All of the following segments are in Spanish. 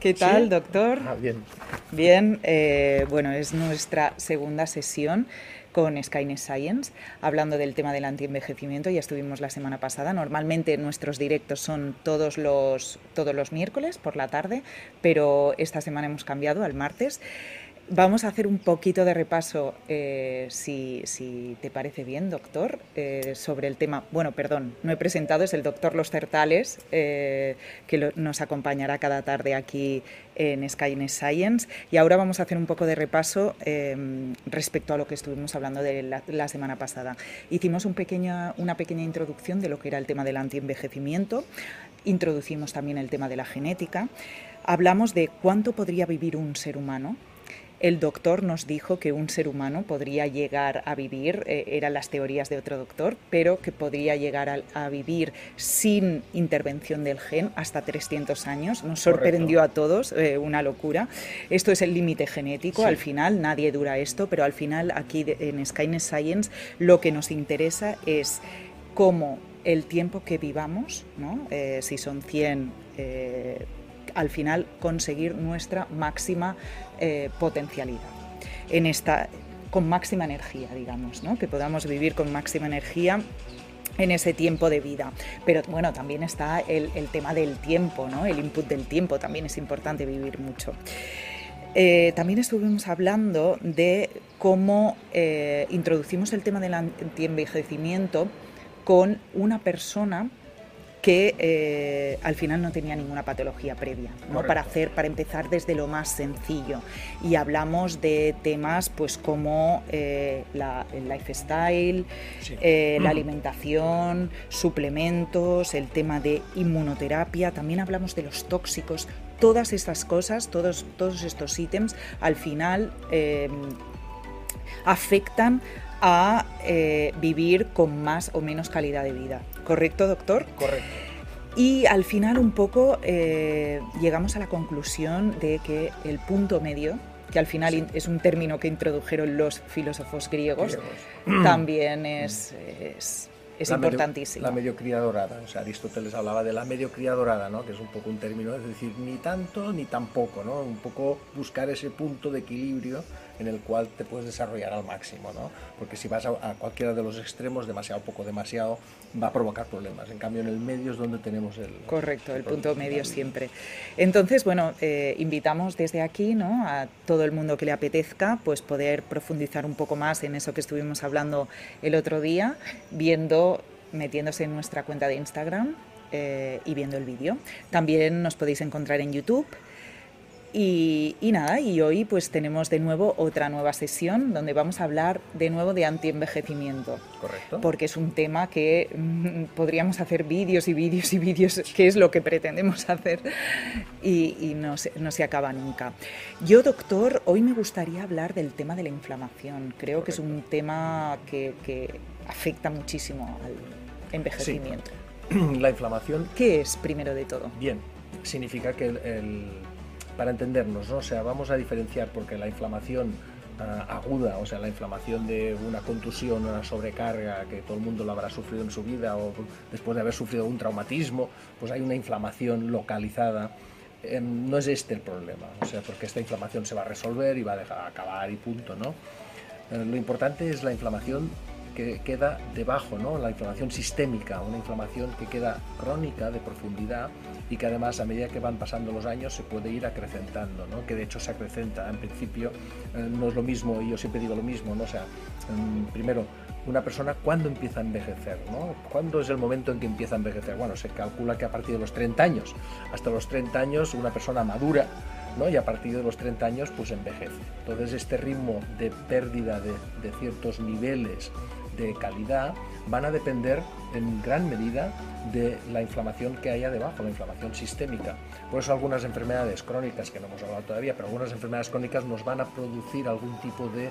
¿Qué tal, doctor? Ah, bien. Bien, eh, bueno, es nuestra segunda sesión con Skynet Science, hablando del tema del antienvejecimiento. Ya estuvimos la semana pasada. Normalmente nuestros directos son todos los, todos los miércoles por la tarde, pero esta semana hemos cambiado al martes. Vamos a hacer un poquito de repaso, eh, si, te parece bien, doctor, eh, sobre el tema. Bueno, perdón, no he presentado, es el doctor Los Certales, eh, que nos acompañará cada tarde aquí en Skynet Science. Y ahora vamos a hacer un poco de repaso respecto a lo que estuvimos hablando de la, semana pasada. Hicimos una pequeña introducción de lo que era el tema del antienvejecimiento, introducimos también el tema de la genética, hablamos de cuánto podría vivir un ser humano el doctor nos dijo que un ser humano podría llegar a vivir, eh, eran las teorías de otro doctor, pero que podría llegar a, a vivir sin intervención del gen hasta 300 años. Nos sorprendió Correcto. a todos, eh, una locura. Esto es el límite genético, sí. al final nadie dura esto, pero al final aquí en Skynet Science lo que nos interesa es cómo el tiempo que vivamos, ¿no? eh, si son 100 eh, al final conseguir nuestra máxima eh, potencialidad. En esta, con máxima energía, digamos, ¿no? que podamos vivir con máxima energía en ese tiempo de vida. Pero bueno, también está el, tema del tiempo, ¿no? el input del tiempo, también es importante vivir mucho. Eh, también estuvimos hablando de cómo eh, introducimos el tema del antienvejecimiento con una persona que eh, al final no tenía ninguna patología previa, ¿no? para hacer, para empezar desde lo más sencillo. Y hablamos de temas pues como eh, la, el lifestyle, sí. eh, la alimentación, suplementos, el tema de inmunoterapia, también hablamos de los tóxicos, todas estas cosas, todos, todos estos ítems al final afectan a eh, vivir con más o menos calidad de vida. ¿Correcto, doctor? Correcto. Y al final un poco eh, llegamos a la conclusión de que el punto medio, que al final sí. es un término que introdujeron los filósofos griegos, griegos. también es, es, es la importantísimo. Medio, la mediocridad dorada, o sea, Aristóteles hablaba de la mediocridad dorada, ¿no? que es un poco un término, es decir, ni tanto ni tampoco, ¿no? un poco buscar ese punto de equilibrio en el cual te puedes desarrollar al máximo, ¿no? Porque si vas a, a, cualquiera de los extremos, demasiado poco, demasiado, va a provocar problemas. En cambio, en el medio es donde tenemos el... Correcto, el, el punto medio siempre. Entonces, bueno, eh, invitamos desde aquí, ¿no? A todo el mundo que le apetezca, pues poder profundizar un poco más en eso que estuvimos hablando el otro día, viendo, metiéndose en nuestra cuenta de Instagram eh, y viendo el vídeo. También nos podéis encontrar en YouTube y, y, nada, y hoy pues tenemos de nuevo otra nueva sesión donde vamos a hablar de nuevo de antienvejecimiento. Correcto. Porque es un tema que mmm, podríamos hacer vídeos y vídeos y vídeos, que es lo que pretendemos hacer y, y no, se, no, se, acaba nunca. Yo, doctor, hoy me gustaría hablar del tema de la inflamación. Creo Correcto. que es un tema que, que, afecta muchísimo al envejecimiento. Sí. La inflamación. ¿Qué es primero de todo? Bien, significa que el, el para entendernos, ¿no? o sea, vamos a diferenciar porque la inflamación uh, aguda, o sea, la inflamación de una contusión, una sobrecarga, que todo el mundo lo habrá sufrido en su vida o después de haber sufrido un traumatismo, pues hay una inflamación localizada. Eh, no es este el problema, o sea, porque esta inflamación se va a resolver y va a dejar acabar y punto, ¿no? Eh, lo importante es la inflamación que queda debajo, ¿no? la inflamación sistémica, una inflamación que queda crónica de profundidad y que además a medida que van pasando los años se puede ir acrecentando, ¿no? que de hecho se acrecenta en principio, eh, no es lo mismo, y yo siempre digo lo mismo, ¿no? o sea, eh, primero, una persona cuándo empieza a envejecer, ¿no? ¿Cuándo es el momento en que empieza a envejecer? Bueno, se calcula que a partir de los 30 años, hasta los 30 años una persona madura ¿no? y a partir de los 30 años pues envejece. Entonces este ritmo de pérdida de, de ciertos niveles de calidad van a depender en gran medida de la inflamación que haya debajo, la inflamación sistémica. Por eso algunas enfermedades crónicas, que no hemos hablado todavía, pero algunas enfermedades crónicas nos van a producir algún tipo de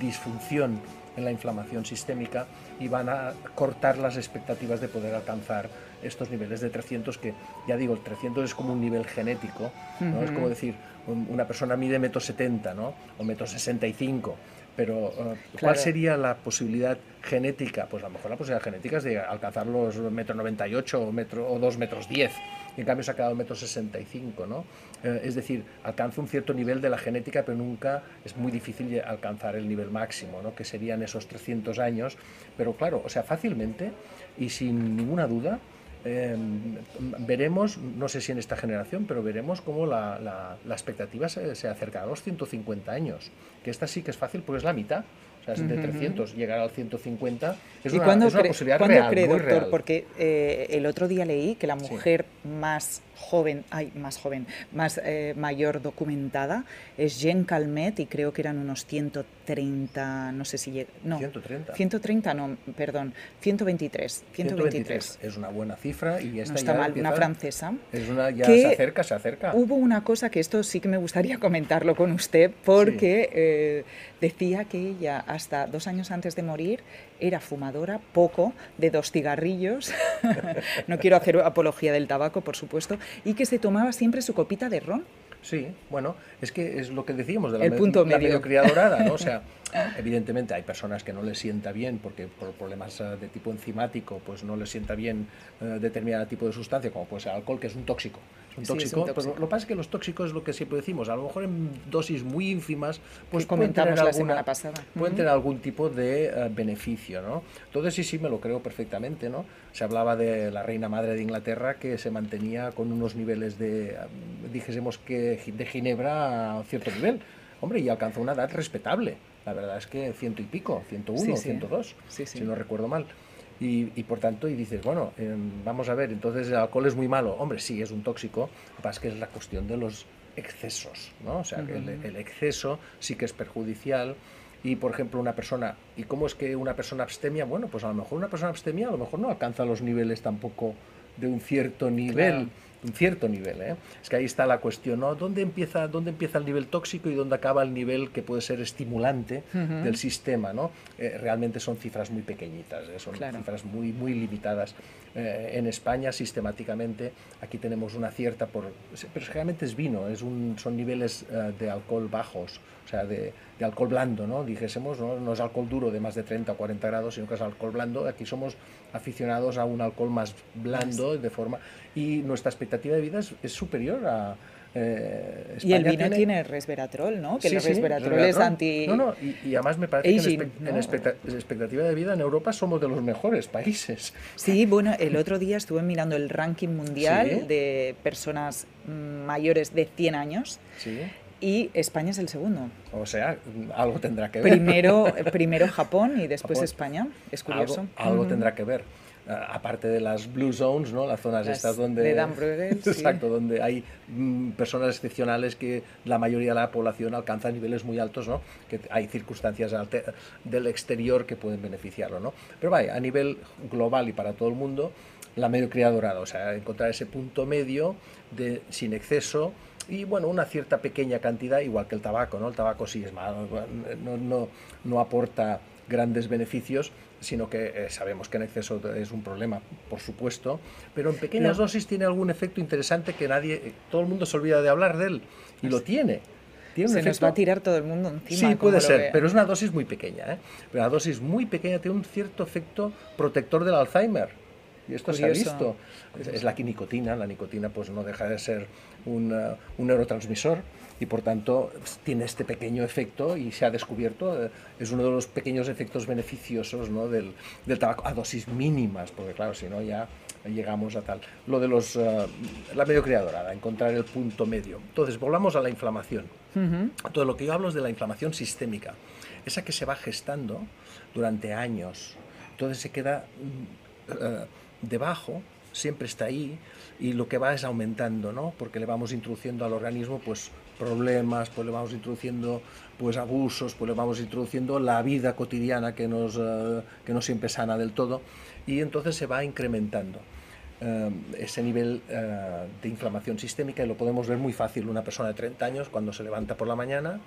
disfunción en la inflamación sistémica y van a cortar las expectativas de poder alcanzar estos niveles de 300 que, ya digo, el 300 es como un nivel genético, ¿no? Uh -huh. es como decir, una persona mide metro 70 ¿no? o metro 65 pero uh, ¿cuál claro. sería la posibilidad genética? Pues a lo mejor la posibilidad genética es de alcanzar los metro 98 o, metro, o 2 metros 10. y en cambio se ha quedado metro 65, ¿no? Eh, es decir, alcanza un cierto nivel de la genética, pero nunca es muy difícil alcanzar el nivel máximo, ¿no? que serían esos 300 años. Pero claro, o sea, fácilmente y sin ninguna duda, em, veremos, no sé si en esta generación, pero veremos cómo la, la, expectativa se, se, acerca a los 150 años, que esta sí que es fácil porque es la mitad de 300, llegar al 150 es una, es una posibilidad real, cree, doctor? Porque eh, el otro día leí que la mujer más joven, ay, más joven, más eh, mayor documentada es Jen Calmet y creo que eran unos 130, no sé si llega, no, 130. 130 no, perdón, 123, 123. Es una buena cifra y esta no está mal, una francesa. Es una, ya se acerca, se acerca. Hubo una cosa que esto sí que me gustaría comentarlo con usted porque eh, decía que ella hasta dos años antes de morir era fumadora, poco, de dos cigarrillos, no quiero hacer apología del tabaco, por supuesto, y que se tomaba siempre su copita de ron. Sí, bueno, es que es lo que decíamos de la, El punto dorada, ¿no? O sea, evidentemente hay personas que no les sienta bien porque por problemas eh, de tipo enzimático pues no les sienta bien eh, determinado tipo de sustancia, como puede ser alcohol, que es un tóxico un tóxico. lo que pasa es que los tóxicos es lo que siempre decimos, a lo mejor en dosis muy ínfimas, pues pueden tener, alguna, pasada. pueden tener algún tipo de eh, beneficio, ¿no? Entonces sí, sí, me lo creo perfectamente, ¿no? Se hablaba de la reina madre de Inglaterra que se mantenía con unos niveles de, eh, dijésemos que de ginebra a cierto nivel. Hombre, y alcanzó una edad respetable. La verdad es que ciento y pico, 101, 102, si no recuerdo mal. Y, por tanto, y dices, bueno, em, vamos a ver, entonces el alcohol es muy malo. Hombre, sí, es un tóxico, lo que que es la cuestión de los excesos, ¿no? O sea, que el, exceso sí que es perjudicial. Y, por ejemplo, una persona, ¿y cómo es que una persona abstemia? Bueno, pues a lo mejor una persona abstemia a lo mejor no alcanza los niveles tampoco de un cierto nivel un cierto nivel. ¿eh? Es que ahí está la cuestión, ¿no? ¿Dónde empieza, ¿Dónde empieza el nivel tóxico y dónde acaba el nivel que puede ser estimulante del sistema? ¿no? Eh, realmente son cifras muy pequeñitas, ¿eh? son cifras muy, muy limitadas. Eh, en España, sistemáticamente, aquí tenemos una cierta, por, pero generalmente es vino, es un, son niveles de alcohol bajos, o sea, de, de alcohol blando, ¿no? Dijésemos, ¿no? no es alcohol duro de más de 30 o 40 grados, sino que es alcohol blando. Aquí somos aficionados a un alcohol más blando, de forma... Y nuestra expectativa de vida es, superior a... Eh, y el vino tiene, resveratrol, ¿no? Que el resveratrol, es anti... No, no, y, además me parece que en, expectativa de vida en Europa somos de los mejores países. Sí, bueno, el otro día estuve mirando el ranking mundial de personas mayores de 100 años. Sí y España es el segundo. O sea, algo tendrá que ver. Primero, primero Japón y después España. Es curioso. Algo, tendrá que ver. aparte de las blue zones, ¿no? Las zonas estas donde... De Dan Bruegel, Exacto, donde hay mm, personas excepcionales que la mayoría de la población alcanza niveles muy altos, ¿no? Que hay circunstancias del exterior que pueden beneficiarlo, ¿no? Pero vaya, a nivel global y para todo el mundo, la mediocridad dorada, o sea, encontrar ese punto medio de, sin exceso, y bueno, una cierta pequeña cantidad, igual que el tabaco, ¿no? El tabaco sí es malo, no, no, no aporta grandes beneficios, sino que eh, sabemos que en exceso es un problema, por supuesto, pero en pequeñas dosis tiene algún efecto interesante que nadie, eh, todo el mundo se olvida de hablar de él, y lo tiene. ¿Tiene se nos va a tirar todo el mundo encima. Sí, puede ser, pero es una dosis muy pequeña. ¿eh? Pero la dosis muy pequeña tiene un cierto efecto protector del Alzheimer. Y esto se ha visto. Es, la nicotina. La nicotina pues no deja de ser un, un neurotransmisor y por tanto tiene este pequeño efecto y se ha descubierto, eh, es uno de los pequeños efectos beneficiosos ¿no? del, del, tabaco a dosis mínimas, porque claro, si no ya llegamos a tal. Lo de los, uh, la mediocridad dorada, encontrar el punto medio. Entonces, volvamos a la inflamación. Todo lo que yo hablo es de la inflamación sistémica, esa que se va gestando durante años. Entonces se queda uh, debajo, siempre está ahí y lo que va es aumentando, ¿no? Porque le vamos introduciendo al organismo pues problemas, pues le vamos introduciendo pues abusos, pues le vamos introduciendo la vida cotidiana que, nos, eh, que no siempre sana del todo y entonces se va incrementando. Eh, ese nivel eh, de inflamación sistémica y lo podemos ver muy fácil una persona de 30 años cuando se levanta por la mañana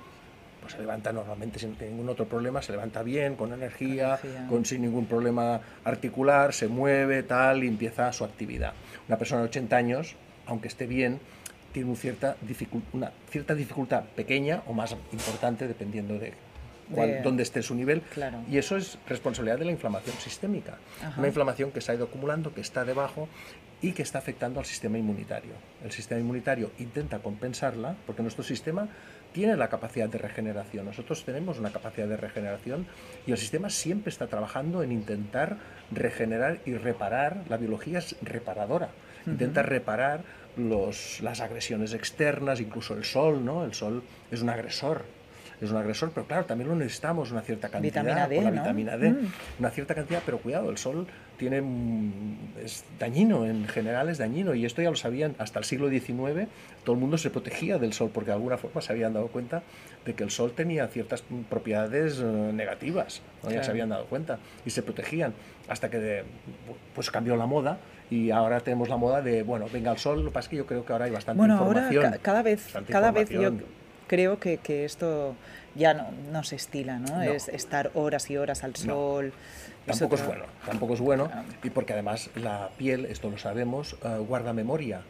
pues se levanta normalmente sin ningún otro problema, se levanta bien, con energía, con, sin ningún problema articular, se mueve, tal, y empieza su actividad. Una persona de 80 años, aunque esté bien, tiene una cierta, una cierta dificultad pequeña o más importante, dependiendo de, dónde esté su nivel. Y eso es responsabilidad de la inflamación sistémica. Una inflamación que se ha ido acumulando, que está debajo y que está afectando al sistema inmunitario. El sistema inmunitario intenta compensarla porque nuestro sistema tiene la capacidad de regeneración. Nosotros tenemos una capacidad de regeneración y el sistema siempre está trabajando en intentar regenerar y reparar. La biología es reparadora. Intenta reparar los, las agresiones externas, incluso el sol, ¿no? El sol es un agresor es un agresor, pero claro, también lo necesitamos una cierta cantidad vitamina D, la ¿no? vitamina D, Mm. una cierta cantidad, pero cuidado, el sol tiene mm, es dañino, en general es dañino, y esto ya lo sabían hasta el siglo XIX, todo el mundo se protegía del sol porque de alguna forma se habían dado cuenta de que el sol tenía ciertas mm, propiedades eh, negativas, ¿no? ya Claro. se habían dado cuenta, y se protegían hasta que de- pues cambió la moda. Y ahora tenemos la moda de, bueno, venga el sol, lo que pasa es que yo creo que ahora hay bastante Bueno, ahora información. ca- cada vez, cada vez yo. Creo que, que esto ya no, no se estila, ¿no? No. Es estar horas y horas al sol. Tampoco es otra- bueno, tampoco es bueno, Ah. y porque además la piel, esto lo sabemos, eh, guarda memoria.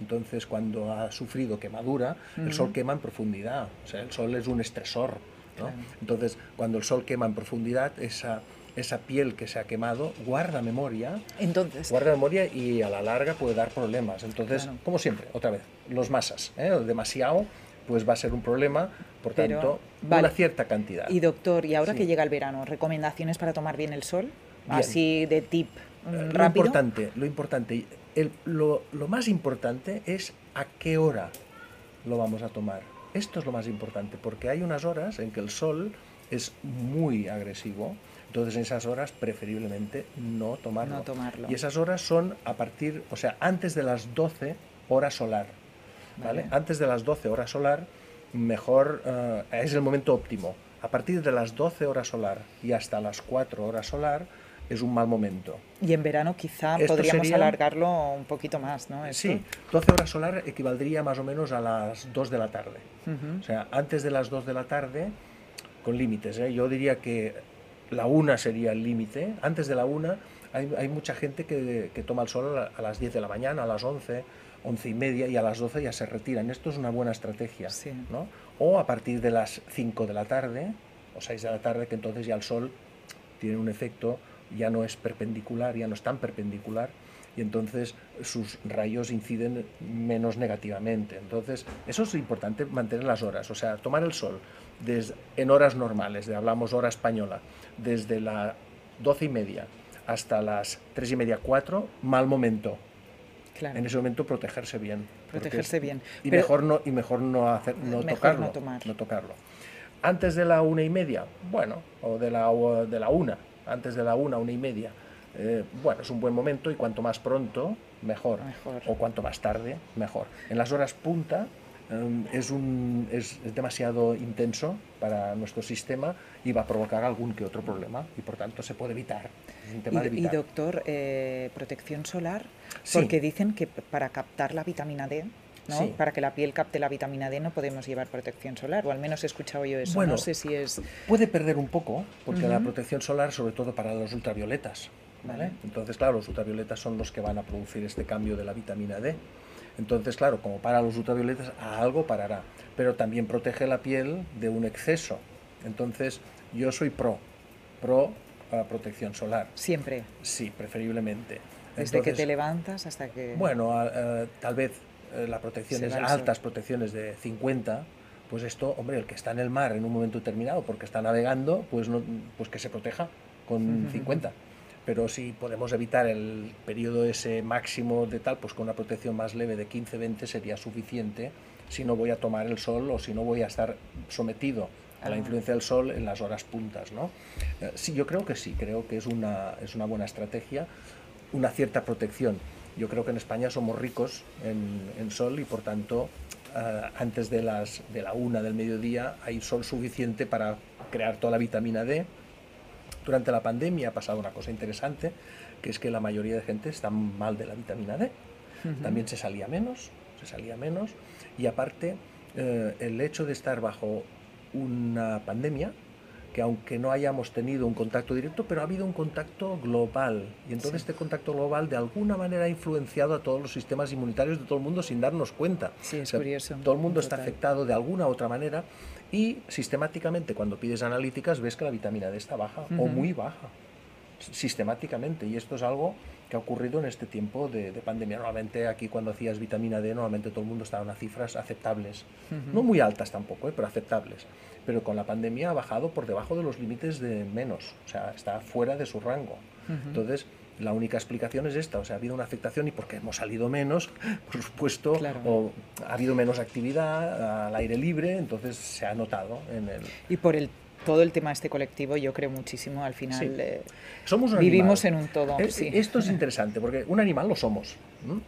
Entonces, cuando ha sufrido quemadura, el sol quema en profundidad. O sea, el sol es un estresor. ¿no? Claro. Entonces, cuando el sol quema en profundidad, esa, esa piel que se ha quemado guarda memoria, Entonces, guarda memoria y a la larga puede dar problemas. Entonces, Claro. como siempre, otra vez, los masas, ¿eh? demasiado, pues va a ser un problema, por Pero, tanto, vale. una cierta cantidad. y doctor, y ahora Sí. que llega el verano, ¿recomendaciones para tomar bien el sol? Bien. Así de tip mm, Eh, Lo rápido. importante, lo importante, el- lo, lo más importante es a qué hora lo vamos a tomar. Esto es lo más importante, porque hay unas horas en que el sol es muy agresivo, entonces en esas horas preferiblemente no tomarlo. No tomarlo. Y esas horas son a partir, o sea, antes de las 12 horas solar. ¿Vale? Antes de las 12 horas solar, mejor, eh, es el momento óptimo. A partir de las 12 horas solar y hasta las 4 horas solar es un mal momento. Y en verano quizá Esto podríamos sería- alargarlo un poquito más, ¿no? Esto. Sí, 12 horas solar equivaldría más o menos a las 2 de la tarde. Ujú. O sea, antes de las 2 de la tarde, con límites. ¿eh? Yo diría que la 1 sería el límite. Antes de la 1 hay, hay mucha gente que, que toma el sol a las 10 de la mañana, a las 11, 11 y media y a las 12 ya se retiran. Esto es una buena estrategia. Sí. ¿no? O a partir de las 5 de la tarde o 6 de la tarde, que entonces ya el sol tiene un efecto, ya no es perpendicular, ya no es tan perpendicular y entonces sus rayos inciden menos negativamente. Entonces, eso es importante mantener las horas, o sea, tomar el sol desde, en horas normales, de, hablamos hora española, desde las 12 y media hasta las 3 y media, 4, mal momento. Claro. En ese momento protegerse bien. Protegerse bien. Y Pero- mejor no, y mejor no, hacer, no Mejor tocarlo. no tomar. no tocarlo. Antes de la una y media, bueno, o de la, o de la una, antes de la una, una y media, eh, bueno, es un buen momento y cuanto más pronto, mejor. Mejor. O cuanto más tarde, mejor. En las horas punta es, un, es, es demasiado intenso para nuestro sistema y va a provocar algún que otro problema y por tanto se puede evitar. Es un tema de Y, doctor, eh, protección solar, Sí. porque dicen que para captar la vitamina D, ¿no? Sí. para que la piel capte la vitamina D no podemos llevar protección solar, o al menos he escuchado yo eso. Bueno, no sé si es... Puede perder un poco, porque la protección solar, sobre todo para los ultravioletas. ¿vale? Vale. Entonces, claro, los ultravioletas son los que van a producir este cambio de la vitamina D. Entonces, claro, como para los ultravioletas, a algo parará. Pero también protege la piel de un exceso. Entonces, yo soy pro, pro a protección solar. Siempre, Sí, preferiblemente. desde que te levantas hasta que... bueno, a- tal vez eh, la protección Se es va el sol. altas protecciones de 50, pues esto, hombre, el que está en el mar en un momento determinado porque está navegando, pues, no, pues que se proteja con Ujú. 50. Pero si podemos evitar el periodo ese máximo de tal, pues con una protección más leve de 15-20 sería suficiente si no voy a tomar el sol o si no voy a estar sometido a la Ah. influencia del sol en las horas puntas, ¿no? Eh, Sí, yo creo que sí, creo que es una, es una buena estrategia, una cierta protección. Yo creo que en España somos ricos en, en sol y por tanto eh, antes de, las, de la una del mediodía hay sol suficiente para crear toda la vitamina D. Durante la pandemia ha pasado una cosa interesante, que es que la mayoría de gente está mal de la vitamina D. Ujú. También se salía menos, se salía menos. Y aparte, eh, el hecho de estar bajo una pandemia, que aunque no hayamos tenido un contacto directo, pero ha habido un contacto global. Y entonces Sí. este contacto global de alguna manera ha influenciado a todos los sistemas inmunitarios de todo el mundo sin darnos cuenta. Sí, es O sea, curioso. Todo el mundo está Total. afectado de alguna u otra manera y sistemáticamente cuando pides analíticas ves que la vitamina D está baja o Ujú. muy baja, sistemáticamente. Y esto es algo que ha ocurrido en este tiempo de, pandemia. Normalmente aquí cuando hacías vitamina D, normalmente todo el mundo estaba en cifras aceptables, no muy altas tampoco, ¿eh? pero aceptables. Pero con la pandemia ha bajado por debajo de los límites de menos, o sea, está fuera de su rango. Entonces, la única explicación es esta, o sea, ha habido una afectación y porque hemos salido menos, por supuesto, o ha habido menos actividad al aire libre, entonces se ha notado en el... Y por el todo el tema este colectivo, yo creo muchísimo, al final eh, somos vivimos en un todo. Esto es interesante, porque un animal lo somos.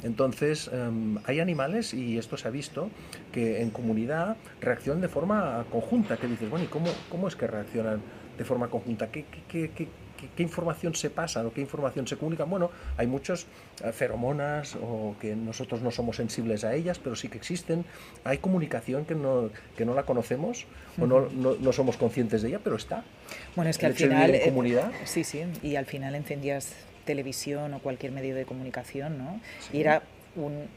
Entonces, em, hay animales, y esto se ha visto, que en comunidad reaccionan de forma conjunta, que dices, bueno, ¿y cómo, cómo es que reaccionan de forma conjunta? ¿Qué, qué, qué, qué, información se pasa o qué información se comunica. Bueno, hay muchas eh, feromonas o que nosotros no somos sensibles a ellas, pero sí que existen. Hay comunicación que no, que no la conocemos o no, no, somos conscientes de ella, pero está. Bueno, es que al final... Eh, comunidad. sí, sí, y al final encendías televisión o cualquier medio de comunicación, ¿no? Y era un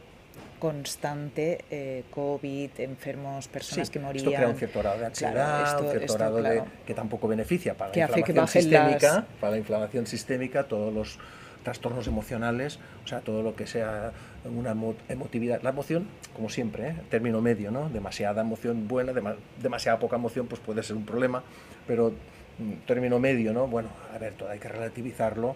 constante, eh, COVID, enfermos, personas que morían. Esto crea un cierto grado de ansiedad, un cierto grado de, que tampoco beneficia para la inflamación sistémica, para la inflamación sistémica, todos los trastornos emocionales, o sea, todo lo que sea una emotividad. La emoción, como siempre, ¿eh? término medio, ¿no? Demasiada emoción buena, demasiada poca emoción, pues puede ser un problema, pero mm, término medio, ¿no? Bueno, a ver, todo hay que relativizarlo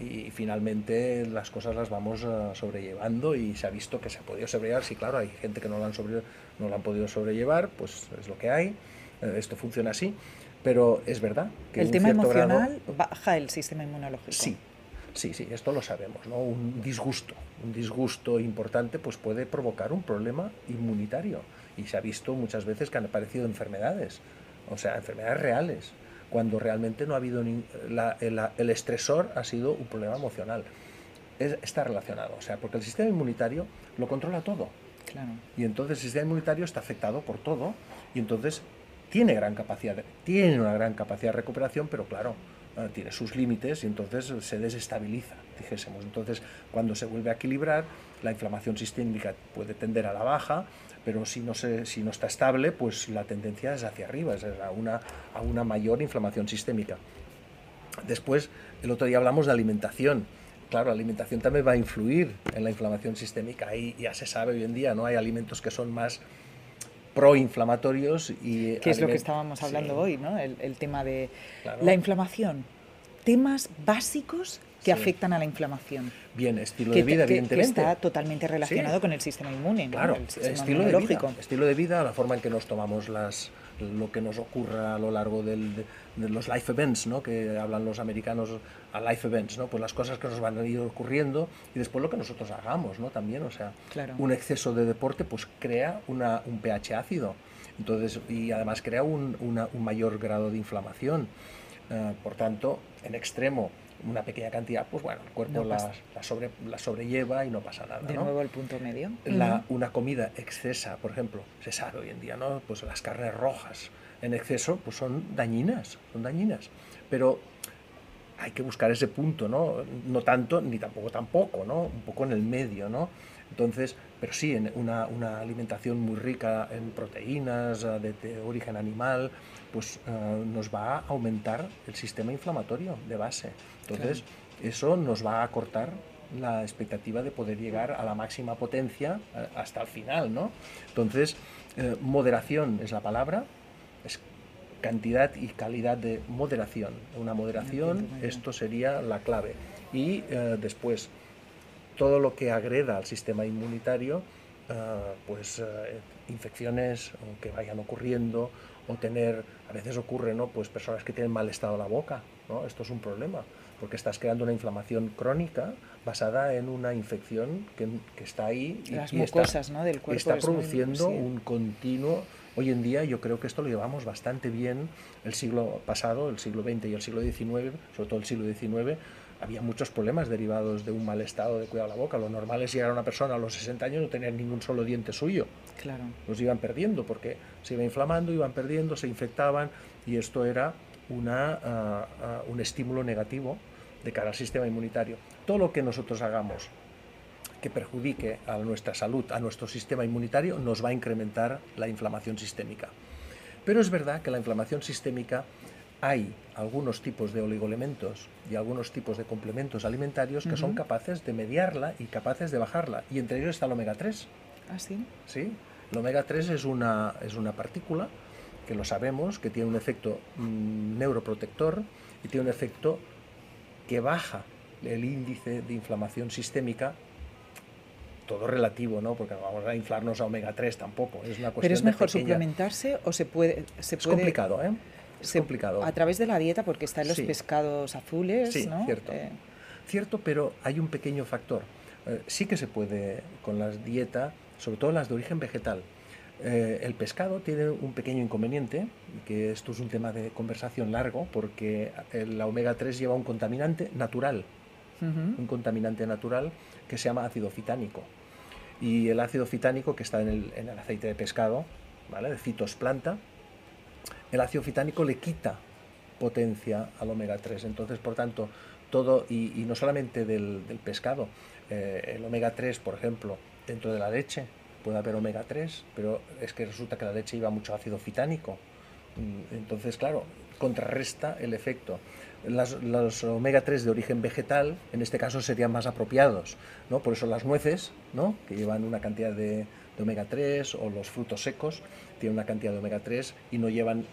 y finalmente las cosas las vamos eh, sobrellevando y se ha visto que se ha podido sobrellevar. Sí, claro, hay gente que no lo han, sobre, no lo han podido sobrellevar, pues es lo que hay, eh, esto funciona así, pero es verdad que el tema emocional baja el sistema inmunológico. Sí, sí, sí, esto lo sabemos, ¿no? Un disgusto, un disgusto importante pues puede provocar un problema inmunitario y se ha visto muchas veces que han aparecido enfermedades, o sea, enfermedades reales cuando realmente no ha habido el, estresor ha sido un problema emocional. está relacionado, o sea, porque el sistema inmunitario lo controla todo. Y entonces el sistema inmunitario está afectado por todo y entonces tiene gran capacidad, tiene una gran capacidad de recuperación, pero claro, eh, tiene sus límites y entonces se desestabiliza, dijésemos. Entonces, cuando se vuelve a equilibrar, la inflamación sistémica puede tender a la baja, pero si no, se, si no está estable, pues la tendencia es hacia arriba, es a una, a una mayor inflamación sistémica. Después, el otro día hablamos de alimentación. Claro, la alimentación también va a influir en la inflamación sistémica. Ahí ya se sabe hoy en día, ¿no? Hay alimentos que son más proinflamatorios y... Que es lo que estábamos hablando hoy, ¿no? El, tema de la inflamación. Temas básicos que afectan a la inflamación. Bien, estilo de vida, evidentemente. Que está totalmente relacionado con el sistema inmune, claro, el estilo de vida, estilo de vida, la forma en que nos tomamos las, lo que nos ocurra a lo largo del, de, los life events, ¿no? que hablan los americanos a life events, ¿no? pues las cosas que nos van a ir ocurriendo y después lo que nosotros hagamos ¿no? también, o sea, un exceso de deporte pues crea una, un pH ácido, entonces, y además crea un, un mayor grado de inflamación. Eh, por tanto, en extremo, una pequeña cantidad, pues bueno, el cuerpo la, sobre, la, sobrelleva y no pasa nada. De nuevo el punto medio. La, Una comida excesa, por ejemplo, se sabe hoy en día, ¿no? Pues las carnes rojas en exceso pues son dañinas, son dañinas. Pero hay que buscar ese punto, ¿no? No tanto ni tampoco tampoco, ¿no? Un poco en el medio, ¿no? Entonces, pero sí, en una, una alimentación muy rica en proteínas de, de origen animal, pues eh, nos va a aumentar el sistema inflamatorio de base. Entonces, eso nos va a cortar la expectativa de poder llegar a la máxima potencia eh, hasta el final, ¿no? Entonces, eh, moderación es la palabra, es cantidad y calidad de moderación. Una moderación, esto sería la clave. Y después, todo lo que agreda al sistema inmunitario, pues infecciones que vayan ocurriendo o tener, a veces ocurre, ¿no? Pues personas que tienen mal estado la boca, ¿no? Esto es un problema, porque estás creando una inflamación crónica basada en una infección que, que está ahí y, Las mucosas, está, ¿no? del cuerpo está produciendo un continuo Hoy en día yo creo que esto lo llevamos bastante bien el siglo pasado, el siglo XX y el siglo XIX, sobre todo el siglo XIX, había muchos problemas derivados de un mal estado de cuidado de la boca. Lo normal es llegar a una persona a los 60 años y no tener ningún solo diente suyo. Claro. Los iban perdiendo porque se iba inflamando, iban perdiendo, se infectaban y esto era una, ah, ah, un estímulo negativo de cara al sistema inmunitario. Todo lo que nosotros hagamos que perjudique a nuestra salud, a nuestro sistema inmunitario, nos va a incrementar la inflamación sistémica. Pero es verdad que la inflamación sistémica hay algunos tipos de oligoelementos y algunos tipos de complementos alimentarios que son capaces de mediarla y capaces de bajarla. Y entre ellos está el omega 3. ¿Ah, sí? Sí. El omega 3 es una, es una partícula que lo sabemos, que tiene un efecto mm, neuroprotector y tiene un efecto que baja el índice de inflamación sistémica todo relativo, ¿no? Porque no vamos a inflarnos a omega 3 tampoco. Es una Pero es mejor suplementarse o se puede, se es complicado, ¿eh? Es complicado. A través de la dieta, porque están los pescados azules, sí, cierto. Eh. Cierto, pero hay un pequeño factor. Eh, sí que se puede con la dieta, sobre todo las de origen vegetal. Eh, el pescado tiene un pequeño inconveniente, que esto es un tema de conversación largo, porque la omega 3 lleva un contaminante natural, un contaminante natural que se llama ácido fitánico. Y el ácido fitánico que está en el, en el aceite de pescado, ¿vale? de fitosplanta, el ácido fitánico le quita potencia al omega 3. Entonces, por tanto, todo, y, no solamente del, pescado, eh, el omega 3, por ejemplo, dentro de la leche, puede haber omega 3, pero es que resulta que la leche lleva mucho ácido fitánico. Mm, entonces, claro, contrarresta el efecto. los omega 3 de origen vegetal, en este caso, serían más apropiados. ¿no? Por eso las nueces, ¿no? que llevan una cantidad de, de omega 3, o los frutos secos, tienen una cantidad de omega 3 y no llevan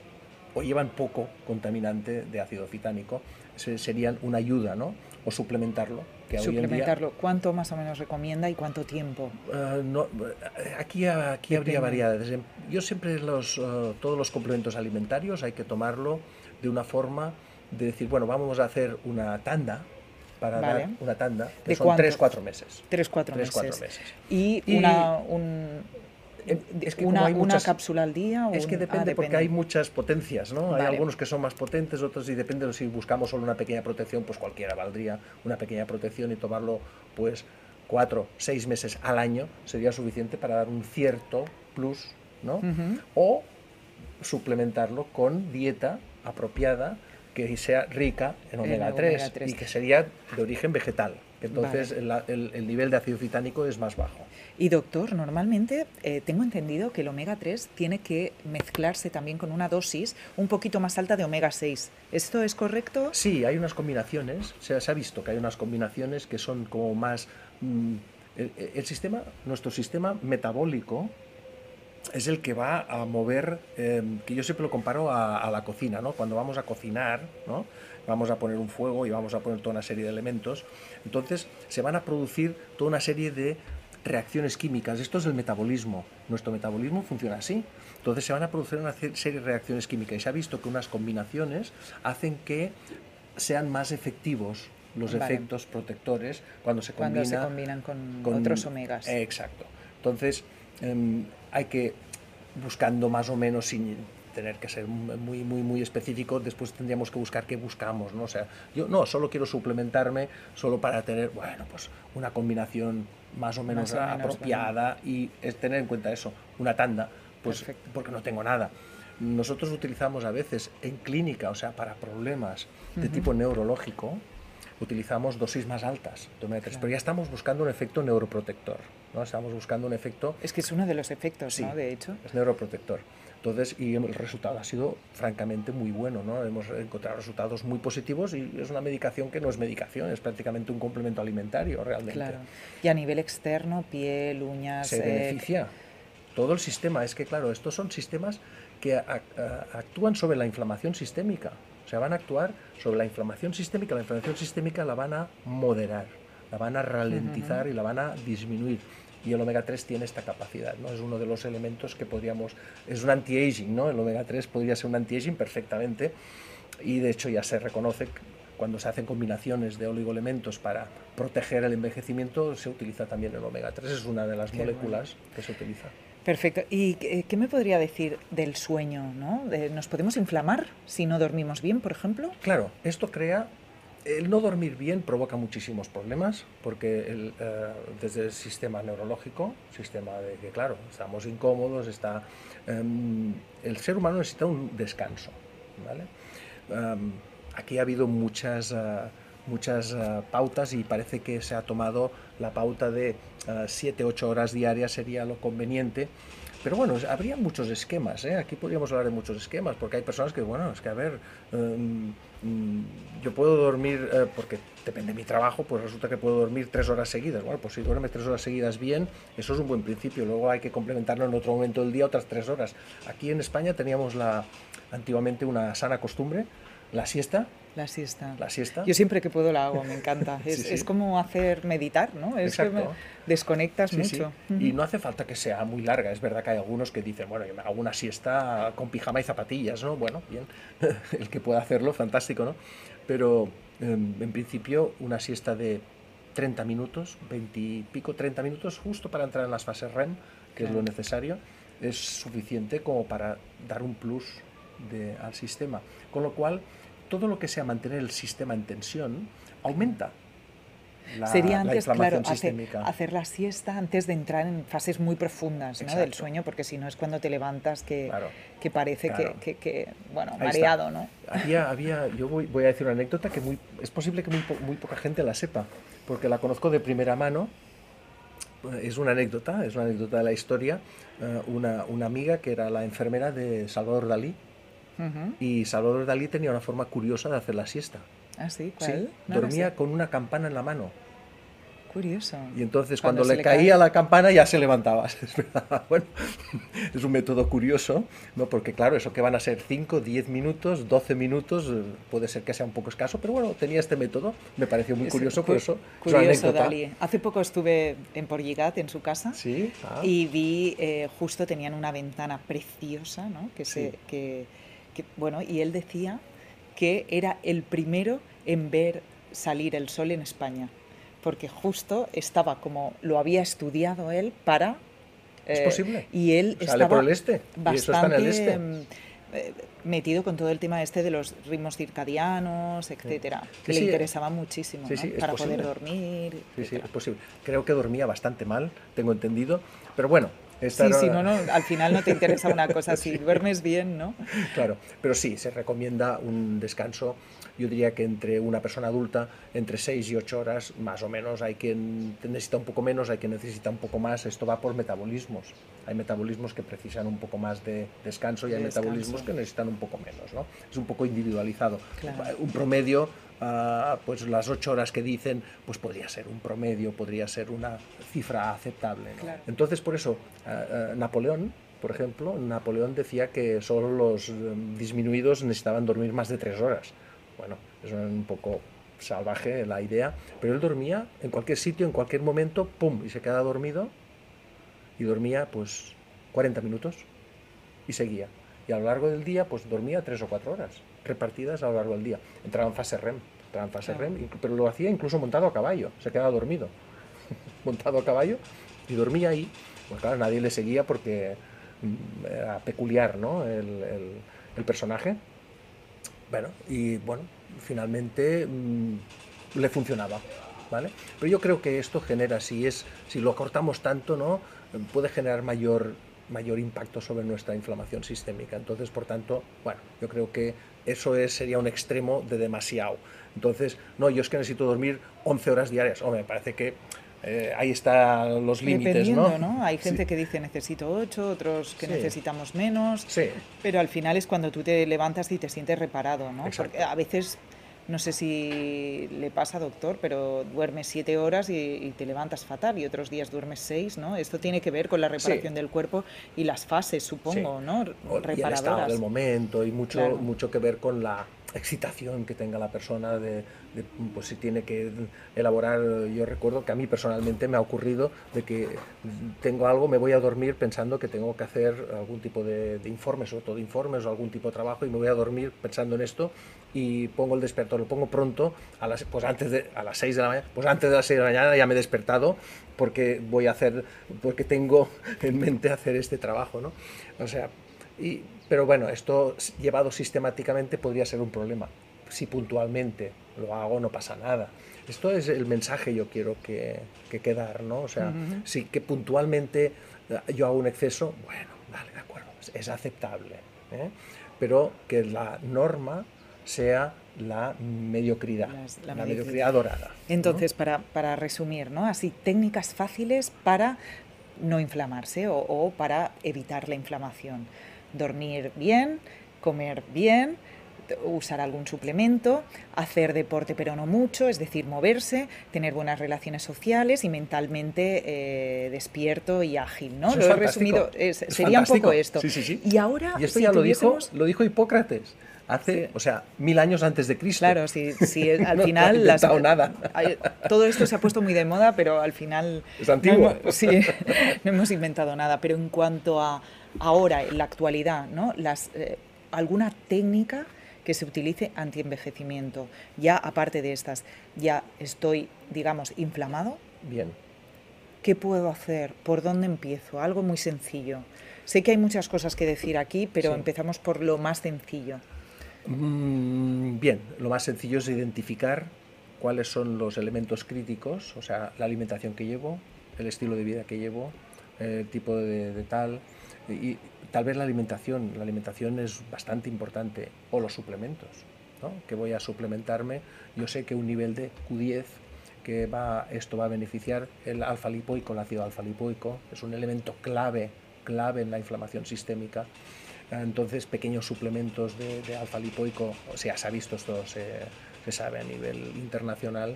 o llevan poco contaminante de ácido fitánico, serían una ayuda, ¿no? O suplementarlo. Que suplementarlo. ¿Cuánto más o menos recomienda y cuánto tiempo? Eh, no, aquí aquí habría variedades. Yo siempre los, eh, todos los complementos alimentarios hay que tomarlo de una forma de decir, bueno, vamos a hacer una tanda, para dar una tanda, que son 3-4 meses. 3-4 meses. meses. Y, una, un, es que una, una cápsula al día. es que ah, depende, porque hay muchas potencias, ¿no? Hay algunos que son más potentes, otros y depende de si buscamos solo una pequeña protección, pues cualquiera valdría una pequeña protección y tomarlo, pues cuatro, seis meses al año sería suficiente para dar un cierto plus, ¿no? O suplementarlo con dieta apropiada que sea rica en omega, 3, y que sería de origen vegetal. Entonces el, nivel de ácido citánico es más bajo. Y doctor, normalmente eh, tengo entendido que el omega 3 tiene que mezclarse también con una dosis un poquito más alta de omega 6. ¿Esto es correcto? Sí, hay unas combinaciones, se, ha visto que hay unas combinaciones que son como más... Mm, el, sistema, nuestro sistema metabólico es el que va a mover, em, que yo siempre lo comparo a, la cocina, ¿no? Cuando vamos a cocinar, ¿no? vamos a poner un fuego y vamos a poner toda una serie de elementos, entonces se van a producir toda una serie de reacciones químicas. Esto es el metabolismo. Nuestro metabolismo funciona así. Entonces se van a producir una serie de reacciones químicas y se ha visto que unas combinaciones hacen que sean más efectivos los efectos protectores cuando se, cuando se combinan con, otros omegas. exacto. Entonces em, hay que, buscando más o menos sin tener que ser muy, muy, muy específico, después tendríamos que buscar qué buscamos, ¿no? O sea, yo no, solo quiero suplementarme solo para tener, bueno, pues una combinación más o menos apropiada y es tener en cuenta eso, una tanda, pues porque no tengo nada. Nosotros utilizamos a veces en clínica, o sea, para problemas de tipo neurológico, utilizamos dosis más altas de omega 3, pero ya estamos buscando un efecto neuroprotector, ¿no? Estamos buscando un efecto... Es que es uno de los efectos, ¿no? De hecho. Es neuroprotector. Entonces, y el resultado ha sido francamente muy bueno, ¿no? Hemos encontrado resultados muy positivos y es una medicación que no es medicación, es prácticamente un complemento alimentario realmente. Claro. Y a nivel externo, piel, uñas... Se eh, beneficia todo el sistema. Es que, claro, estos son sistemas que actúan sobre la inflamación sistémica. O sea, van a actuar sobre la inflamación sistémica. La inflamación sistémica la van a moderar, la van a ralentizar y la van a disminuir y el omega 3 tiene esta capacidad, ¿no? Es uno de los elementos que podríamos, es un anti-aging, ¿no? El omega 3 podría ser un anti-aging perfectamente y de hecho ya se reconoce cuando se hacen combinaciones de oligoelementos para proteger el envejecimiento, se utiliza también el omega 3, es una de las moléculas que se utiliza. Perfecto. ¿Y qué me podría decir del sueño? ¿no? ¿Nos podemos inflamar si no dormimos bien, por ejemplo? Claro, esto crea el no dormir bien provoca muchísimos problemas porque eh, desde el sistema neurológico, sistema de que claro, estamos incómodos, está, em, el ser humano necesita un descanso. Em, aquí ha habido muchas, eh, muchas eh, pautas y parece que se ha tomado la pauta de 7-8 horas diarias sería lo conveniente Pero bueno, habría muchos esquemas, aquí podríamos hablar de muchos esquemas, porque hay personas que, bueno, es que a ver, em, yo puedo dormir, eh, porque depende de mi trabajo, pues resulta que puedo dormir tres horas seguidas. Bueno, pues si duermes tres horas seguidas bien, eso es un buen principio. Luego hay que complementarlo en otro momento del día, otras tres horas. Aquí en España teníamos la, antiguamente una sana costumbre, la siesta, la siesta. La siesta. Yo siempre que puedo la hago, me encanta. Es, como hacer meditar, ¿no? Es que me desconectas mucho. Y no hace falta que sea muy larga. Es verdad que hay algunos que dicen, bueno, yo me hago una siesta con pijama y zapatillas, ¿no? Bueno, bien. El que pueda hacerlo, fantástico, ¿no? Pero em, en principio una siesta de 30 minutos, 20 y pico, 30 minutos, justo para entrar en las fases REM, que es lo necesario, es suficiente como para dar un plus de, al sistema. Con lo cual, todo lo que sea mantener el sistema en tensión aumenta la, Sería antes, claro, hacer, la siesta antes de entrar en fases muy profundas ¿no? del sueño, porque si no es cuando te levantas que, que parece que, que, bueno, mareado, ¿no? Había, había, yo voy, voy, a decir una anécdota que muy, es posible que muy, muy poca gente la sepa, porque la conozco de primera mano. Es una anécdota, es una anécdota de la historia. Eh, una, una amiga que era la enfermera de Salvador Dalí, y Salvador Dalí tenía una forma curiosa de hacer la siesta. Ah, sí, ¿cuál? dormía con una campana en la mano. Curioso. Y entonces cuando, le, caía la campana ya se levantaba. Bueno, es un método curioso, ¿no? porque claro, eso que van a ser 5, 10 minutos, 12 minutos, eh, puede ser que sea un poco escaso, pero bueno, tenía este método, me pareció muy curioso, por eso curioso, Dalí. Hace poco estuve en Porligat, en su casa, ¿Sí? Ah. y vi, eh, justo tenían una ventana preciosa, ¿no? que, se, que bueno, y él decía que era el primero en ver salir el sol en España, porque justo estaba como lo había estudiado él para... es posible. Y él Sale por el este. Bastante, en el este. Em, eh, metido con todo el tema este de los ritmos circadianos, etcétera, que le interesaba muchísimo para poder dormir. Sí, sí, es posible. Creo que dormía bastante mal, tengo entendido, pero bueno, sí, sí, no, no, al final no te interesa una cosa si duermes bien, ¿no? Claro, pero sí, se recomienda un descanso, yo diría que entre una persona adulta, entre 6 y 8 horas, más o menos, hay quien necesita un poco menos, hay quien necesita un poco más, esto va por metabolismos. Hay metabolismos que precisan un poco más de descanso y hay metabolismos que necesitan un poco menos, ¿no? Es un poco individualizado. Un promedio pues las ocho horas que dicen, pues podría ser un promedio, podría ser una cifra aceptable. Entonces, por eso, Napoleón, por ejemplo, Napoleón decía que solo los em, disminuidos necesitaban dormir más de tres horas. Bueno, es un poco salvaje la idea, pero él dormía en cualquier sitio, en cualquier momento, pum, y se quedaba dormido, y dormía pues 40 minutos, y seguía. Y a lo largo del día, pues dormía tres o cuatro horas repartidas a lo largo del día. Entraba en fase REM, entraba en fase REM, pero lo hacía incluso montado a caballo, se quedaba dormido, montado a caballo y dormía ahí. Pues claro, nadie le seguía porque mm, era peculiar, ¿no? El, el, personaje. Bueno, y bueno, finalmente mm, le funcionaba, ¿vale? Pero yo creo que esto genera, si es, si lo cortamos tanto, ¿no? Puede generar mayor mayor impacto sobre nuestra inflamación sistémica. Entonces, por tanto, bueno, yo creo que eso es, sería un extremo de demasiado. Entonces, no, yo es que necesito dormir 11 horas diarias. O me parece que eh, ahí están los límites, ¿no? ¿no? Hay gente que dice necesito 8, otros que necesitamos menos. Sí. Pero al final es cuando tú te levantas y te sientes reparado, ¿no? Porque a veces no sé si le pasa, doctor, pero duermes siete horas y, te levantas fatal y otros días duermes seis, ¿no? Esto tiene que ver con la reparación del cuerpo y las fases, supongo, ¿no? Reparadoras. Y el estado del momento y mucho, mucho que ver con la excitación que tenga la persona de, pues si tiene que elaborar yo recuerdo que a mí personalmente me ha ocurrido de que tengo algo me voy a dormir pensando que tengo que hacer algún tipo de, informes o todo informes o algún tipo de trabajo y me voy a dormir pensando en esto y pongo el despertador lo pongo pronto a las pues antes de a las 6 de la mañana pues antes de las 6 de la mañana ya me he despertado porque voy a hacer porque tengo en mente hacer este trabajo no o sea y pero bueno, esto llevado sistemáticamente podría ser un problema. Si puntualmente lo hago, no pasa nada. Esto es el mensaje yo quiero que, que quedar, ¿no? O sea, si que puntualmente eh, yo hago un exceso, bueno, vale, de acuerdo, es aceptable. ¿eh? Pero que la norma sea la mediocridad, la, mediocridad dorada. Entonces, para, para resumir, ¿no? Así, técnicas fáciles para no inflamarse o, para evitar la inflamación. Dormir bien, comer bien, usar algún suplemento, hacer deporte pero no mucho, es decir, moverse, tener buenas relaciones sociales y mentalmente eh, despierto y ágil, ¿no? lo he resumido, sería un poco esto. Y ahora, y esto ya lo, dijo, lo dijo Hipócrates hace, o sea, mil años antes de Cristo. Claro, sí, sí al final... No nada. Todo esto se ha puesto muy de moda, pero al final... Es antiguo. No sí, no hemos inventado nada. Pero en cuanto a ahora, en la actualidad, ¿no? Las, eh, ¿Alguna técnica que se utilice antienvejecimiento? Ya aparte de estas, ya estoy, digamos, inflamado. Bien. ¿Qué puedo hacer? ¿Por dónde empiezo? Algo muy sencillo. Sé que hay muchas cosas que decir aquí, pero empezamos por lo más sencillo. Mm, bien, lo más sencillo es identificar cuáles son los elementos críticos, o sea, la alimentación que llevo, el estilo de vida que llevo, el tipo de, tal, y, tal vez la alimentación, la alimentación es bastante importante, o los suplementos, ¿no? que voy a suplementarme, yo sé que un nivel de Q10 que va, esto va a beneficiar el alfa lipoico, el ácido alfa lipoico, es un elemento clave, clave en la inflamación sistémica entonces, pequeños suplementos de, alfa lipoico, o sea, se ha visto esto, se, sabe a nivel internacional,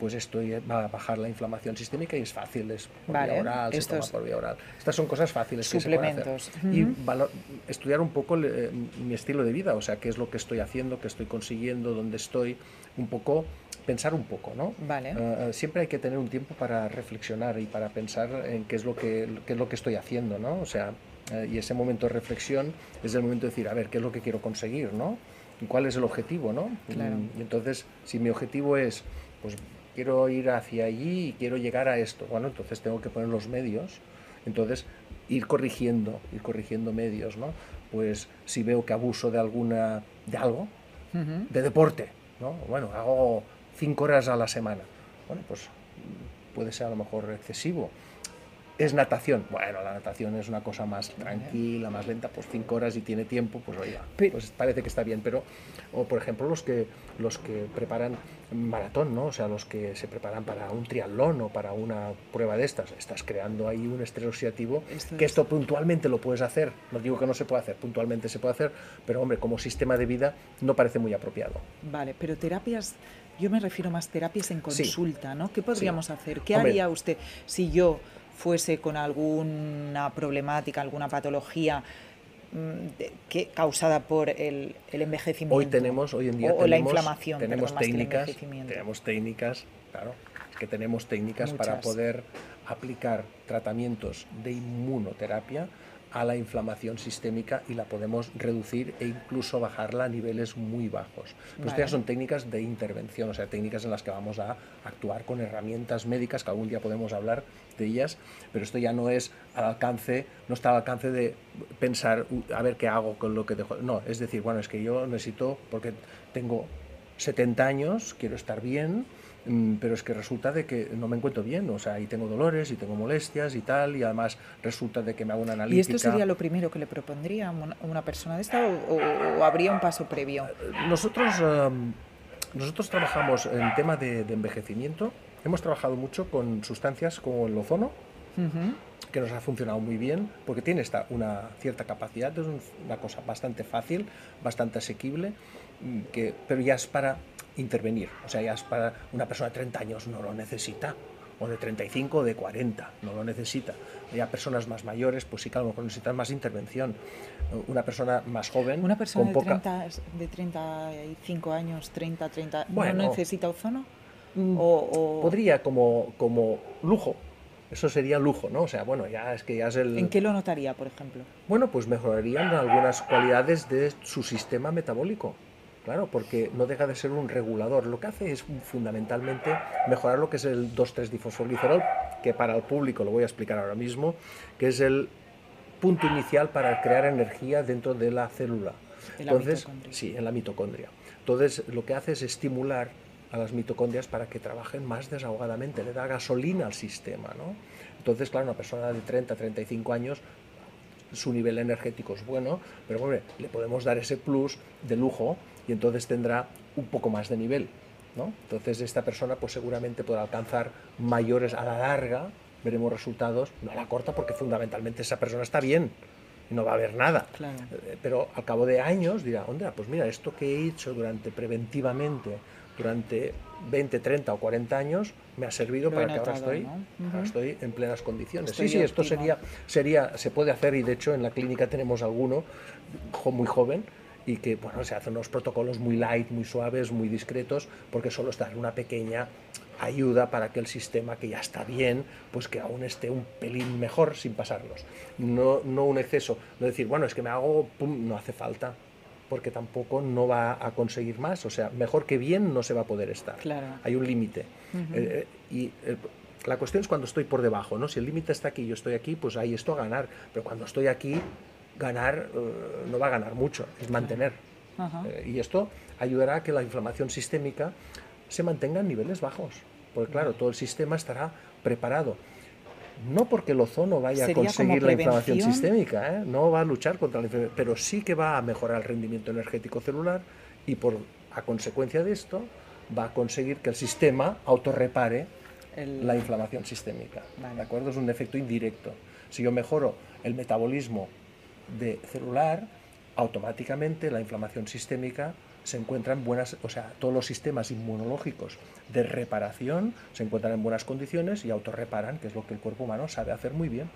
pues esto va a bajar la inflamación sistémica y es fácil, es por vía oral, se toma por vía oral. Estas son cosas fáciles que se pueden hacer. Y estudiar un poco eh, mi estilo de vida, o sea, qué es lo que estoy haciendo, qué estoy consiguiendo, dónde estoy, un poco pensar un poco, ¿no? Vale. Eh, eh, siempre hay que tener un tiempo para reflexionar y para pensar en qué es lo que, qué es lo que estoy haciendo, ¿no? O sea, eh, y ese momento de reflexión es el momento de decir, a ver, ¿qué es lo que quiero conseguir? ¿no? ¿Y cuál es el objetivo? ¿no? Mm, y entonces, si mi objetivo es, pues quiero ir hacia allí y quiero llegar a esto, bueno, entonces tengo que poner los medios, entonces ir corrigiendo, ir corrigiendo medios, ¿no? Pues si veo que abuso de alguna, de algo, de deporte, ¿no? Bueno, hago cinco horas a la semana, bueno, pues puede ser a lo mejor excesivo es natación. Bueno, la natación es una cosa más tranquila, más lenta, pues cinco horas y tiene tiempo, pues oiga, pues parece que está bien. Pero, o por ejemplo, los que, los que preparan maratón, ¿no? O sea, los que se preparan para un triatlón o para una prueba de estas, estás creando ahí un estrés oxidativo, que esto puntualmente lo puedes hacer. No digo que no se pueda hacer, puntualmente se puede hacer, pero hombre, como sistema de vida no parece muy apropiado. Vale, pero terapias yo me refiero más terapias en consulta, ¿no? ¿Qué podríamos hacer? ¿Qué haría usted si yo fuese con alguna problemática, alguna patología mm, que, causada por el, envejecimiento. Hoy tenemos, hoy en día, o, la inflamación, tenemos técnicas, tenemos técnicas, claro, que tenemos técnicas para poder aplicar tratamientos de inmunoterapia a la inflamación sistémica y la podemos reducir e incluso bajarla a niveles muy bajos. Pero estas ya son técnicas de intervención, o sea, técnicas en las que vamos a actuar con herramientas médicas, que algún día podemos hablar ellas, pero esto ya no es al alcance, no está al alcance de pensar, a ver qué hago con lo que dejo. No, es decir, bueno, es que yo necesito, porque tengo 70 años, quiero estar bien, Mm, pero es que resulta de que no me encuentro bien, o sea, y tengo dolores y tengo molestias y tal, y además resulta de que me hago una analítica. ¿Y esto sería lo primero que le propondría a una persona de esta o, habría un paso previo? Nosotros, nosotros trabajamos en tema de, envejecimiento, hemos trabajado mucho con sustancias como el ozono, que nos ha funcionado muy bien, porque tiene esta, una cierta capacidad, es una cosa bastante fácil, bastante asequible, mm, que, pero ya es para intervenir. O sea, ya es para una persona de 30 años no lo necesita, o de 35 o de 40, no lo necesita. Ya personas más mayores, pues sí que a lo mejor necesitan más intervención. Una persona más joven. Una persona de, 30, de 35 años, 30, 30, ¿no necesita ozono? Mm, o, Podría como, como lujo, eso sería lujo, ¿no? O sea, bueno, ya es que ya es el... ¿En qué lo notaría, por ejemplo? Bueno, pues mejorarían algunas cualidades de su sistema metabólico. Claro, porque no deja de ser un regulador. Lo que hace es fundamentalmente mejorar lo que es el 2,3-difosfolicerol, que para el público lo voy a explicar ahora mismo, que es el punto inicial para crear energía dentro de la célula. En Entonces, sí, en la mitocondria. Entonces, lo que hace es estimular a las mitocondrias para que trabajen más desahogadamente, le da gasolina al sistema, ¿no? Entonces, claro, una persona de 30, 35 años su nivel energético es bueno, pero hombre, le podemos dar ese plus de lujo y entonces tendrá un poco más de nivel. ¿no? Entonces esta persona pues seguramente podrá alcanzar mayores a la larga veremos resultados, no a la corta porque fundamentalmente esa persona está bien y no va a haber nada. Eh, pero al cabo de años dirá, onda, pues mira, esto que he hecho durante preventivamente, durante 20, 30 o 40 años, me ha servido para que ahora estoy, estoy en plenas condiciones. sí, sí, esto sería, sería, se puede hacer y de hecho en la clínica tenemos alguno muy joven y que bueno, se hacen unos protocolos muy light, muy suaves, muy discretos, porque solo está una pequeña ayuda para que el sistema que ya está bien, pues que aún esté un pelín mejor sin pasarlos. No, no un exceso, no decir, bueno, es que me hago, pum, no hace falta, porque tampoco no va a conseguir más. O sea, mejor que bien no se va a poder estar. Claro. Hay un límite. Eh, y la cuestión es cuando estoy por debajo, ¿no? Si el límite está aquí y yo estoy aquí, pues ahí esto a ganar. Pero cuando estoy aquí, ganar eh, no va a ganar mucho, es mantener. Eh, y esto ayudará a que la inflamación sistémica se mantenga en niveles bajos. Porque claro, todo el sistema estará preparado. No porque el ozono vaya a conseguir la inflamación sistémica, ¿eh? no va a luchar contra la inflamación, pero sí que va a mejorar el rendimiento energético celular y por a consecuencia de esto va a conseguir que el sistema autorrepare la inflamación sistémica. ¿De acuerdo? Es un efecto indirecto. Si yo mejoro el metabolismo de celular, automáticamente la inflamación sistémica se encuentra en buenas, o sea, todos los sistemas inmunológicos de reparación se encuentran en buenas condiciones y autorreparan, que es lo que el cuerpo humano sabe hacer muy bien.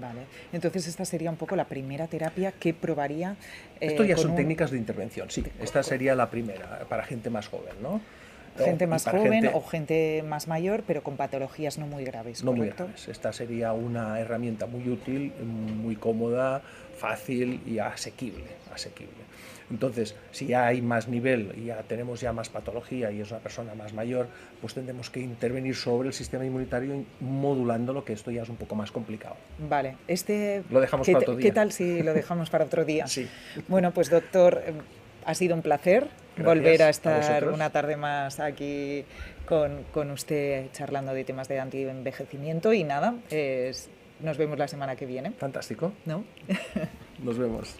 Vale, entonces esta sería un poco la primera terapia que probaría. Eh, Esto ya son técnicas de intervención, sí. Esta sería la primera para gente más joven, ¿no? Gente más joven o gente más mayor, pero con patologías no muy graves. No muy graves. Esta sería una herramienta muy útil, muy cómoda, fácil y asequible. asequible. Entonces, si ya hay más nivel y ya tenemos ya más patología y es una persona más mayor, pues tendremos que intervenir sobre el sistema inmunitario modulando lo que esto ya es un poco más complicado. Vale, este lo dejamos para otro día. ¿Qué tal si lo dejamos para otro día? sí. Bueno, pues doctor, eh, ha sido un placer volver a estar una tarde más aquí con, con, usted charlando de temas de antienvejecimiento y nada, es, nos vemos la semana que viene. Fantástico. ¿No? Nos vemos.